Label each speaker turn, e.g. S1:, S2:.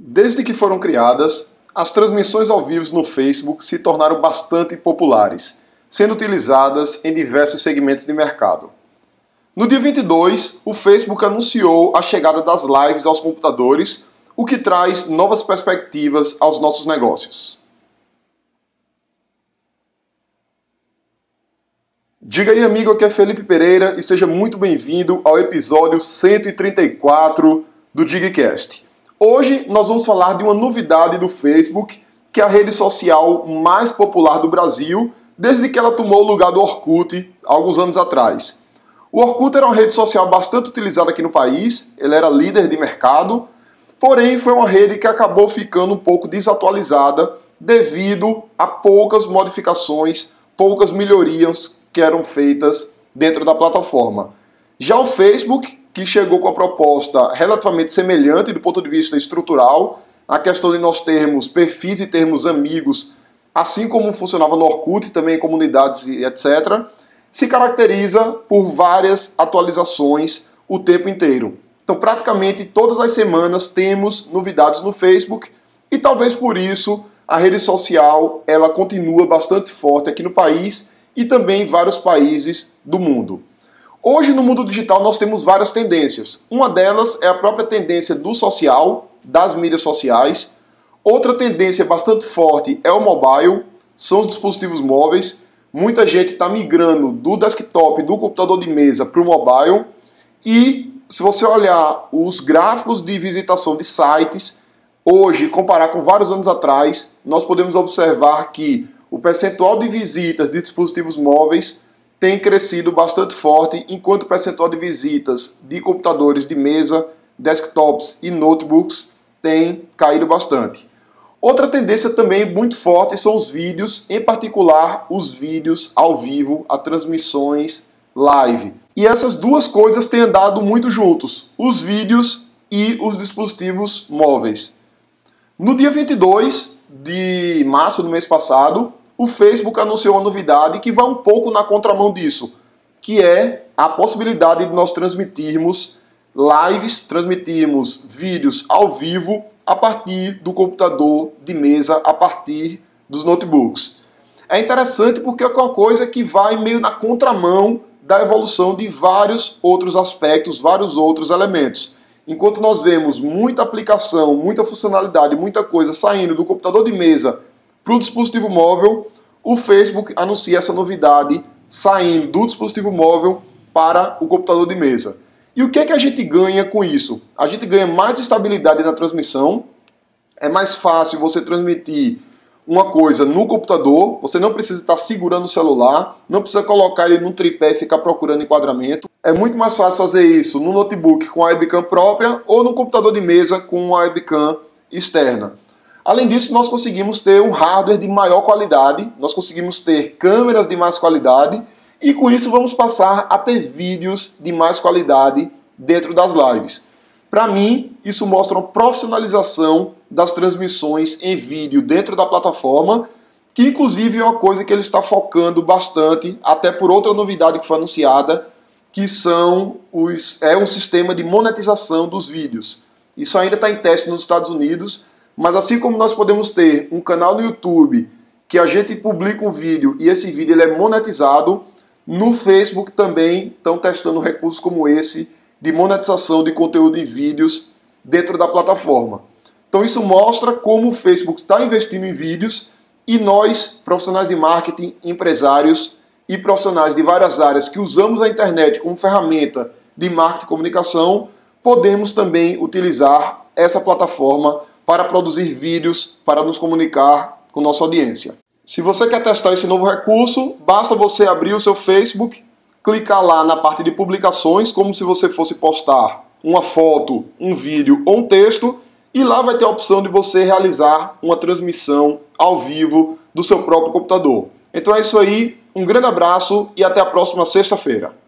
S1: Desde que foram criadas, as transmissões ao vivo no Facebook se tornaram bastante populares, sendo utilizadas em diversos segmentos de mercado. No dia 22, o Facebook anunciou a chegada das lives aos computadores, o que traz novas perspectivas aos nossos negócios. Diga aí, amigo, aqui é Felipe Pereira e seja muito bem-vindo ao episódio 134 do Digcast. Hoje nós vamos falar de uma novidade do Facebook, que é a rede social mais popular do Brasil, desde que ela tomou o lugar do Orkut alguns anos atrás. O Orkut era uma rede social bastante utilizada aqui no país, ele era líder de mercado, porém foi uma rede que acabou ficando um pouco desatualizada devido a poucas modificações, poucas melhorias que eram feitas dentro da plataforma. Já o Facebook que chegou com a proposta relativamente semelhante do ponto de vista estrutural, a questão de nós termos perfis e termos amigos, assim como funcionava no Orkut, também em comunidades e etc., se caracteriza por várias atualizações o tempo inteiro. Então, praticamente todas as semanas temos novidades no Facebook e talvez por isso a rede social ela continua bastante forte aqui no país e também em vários países do mundo. Hoje no mundo digital nós temos várias tendências. Uma delas é a própria tendência do social, das mídias sociais. Outra tendência bastante forte é o mobile, são os dispositivos móveis. Muita gente está migrando do desktop, do computador de mesa para o mobile. E se você olhar os gráficos de visitação de sites, hoje, comparar com vários anos atrás, nós podemos observar que o percentual de visitas de dispositivos móveis tem crescido bastante forte, enquanto o percentual de visitas de computadores de mesa, desktops e notebooks tem caído bastante. Outra tendência também muito forte são os vídeos, em particular os vídeos ao vivo, as transmissões live. E essas duas coisas têm andado muito juntos, os vídeos e os dispositivos móveis. No dia 22 de março do mês passado, o Facebook anunciou uma novidade que vai um pouco na contramão disso, que é a possibilidade de nós transmitirmos lives, transmitirmos vídeos ao vivo a partir do computador de mesa, a partir dos notebooks. É interessante porque é uma coisa que vai meio na contramão da evolução de vários outros aspectos, vários outros elementos. Enquanto nós vemos muita aplicação, muita funcionalidade, muita coisa saindo do computador de mesa para o dispositivo móvel, o Facebook anuncia essa novidade saindo do dispositivo móvel para o computador de mesa. E o que é que a gente ganha com isso? A gente ganha mais estabilidade na transmissão, é mais fácil você transmitir uma coisa no computador, você não precisa estar segurando o celular, não precisa colocar ele num tripé e ficar procurando enquadramento. É muito mais fácil fazer isso no notebook com a webcam própria ou no computador de mesa com a webcam externa. Além disso, nós conseguimos ter um hardware de maior qualidade, nós conseguimos ter câmeras de mais qualidade e com isso vamos passar a ter vídeos de mais qualidade dentro das lives. Para mim, isso mostra uma profissionalização das transmissões em vídeo dentro da plataforma, que inclusive é uma coisa que ele está focando bastante, até por outra novidade que foi anunciada, que são os é um sistema de monetização dos vídeos. Isso ainda está em teste nos Estados Unidos mas assim como nós podemos ter um canal no YouTube que a gente publica um vídeo e esse vídeo ele é monetizado, no Facebook também estão testando recursos como esse de monetização de conteúdo em vídeos dentro da plataforma. Então isso mostra como o Facebook está investindo em vídeos e nós, profissionais de marketing, empresários e profissionais de várias áreas que usamos a internet como ferramenta de marketing e comunicação, podemos também utilizar essa plataforma para produzir vídeos para nos comunicar com nossa audiência. Se você quer testar esse novo recurso, basta você abrir o seu Facebook, clicar lá na parte de publicações, como se você fosse postar uma foto, um vídeo ou um texto, e lá vai ter a opção de você realizar uma transmissão ao vivo do seu próprio computador. Então é isso aí, um grande abraço e até a próxima sexta-feira.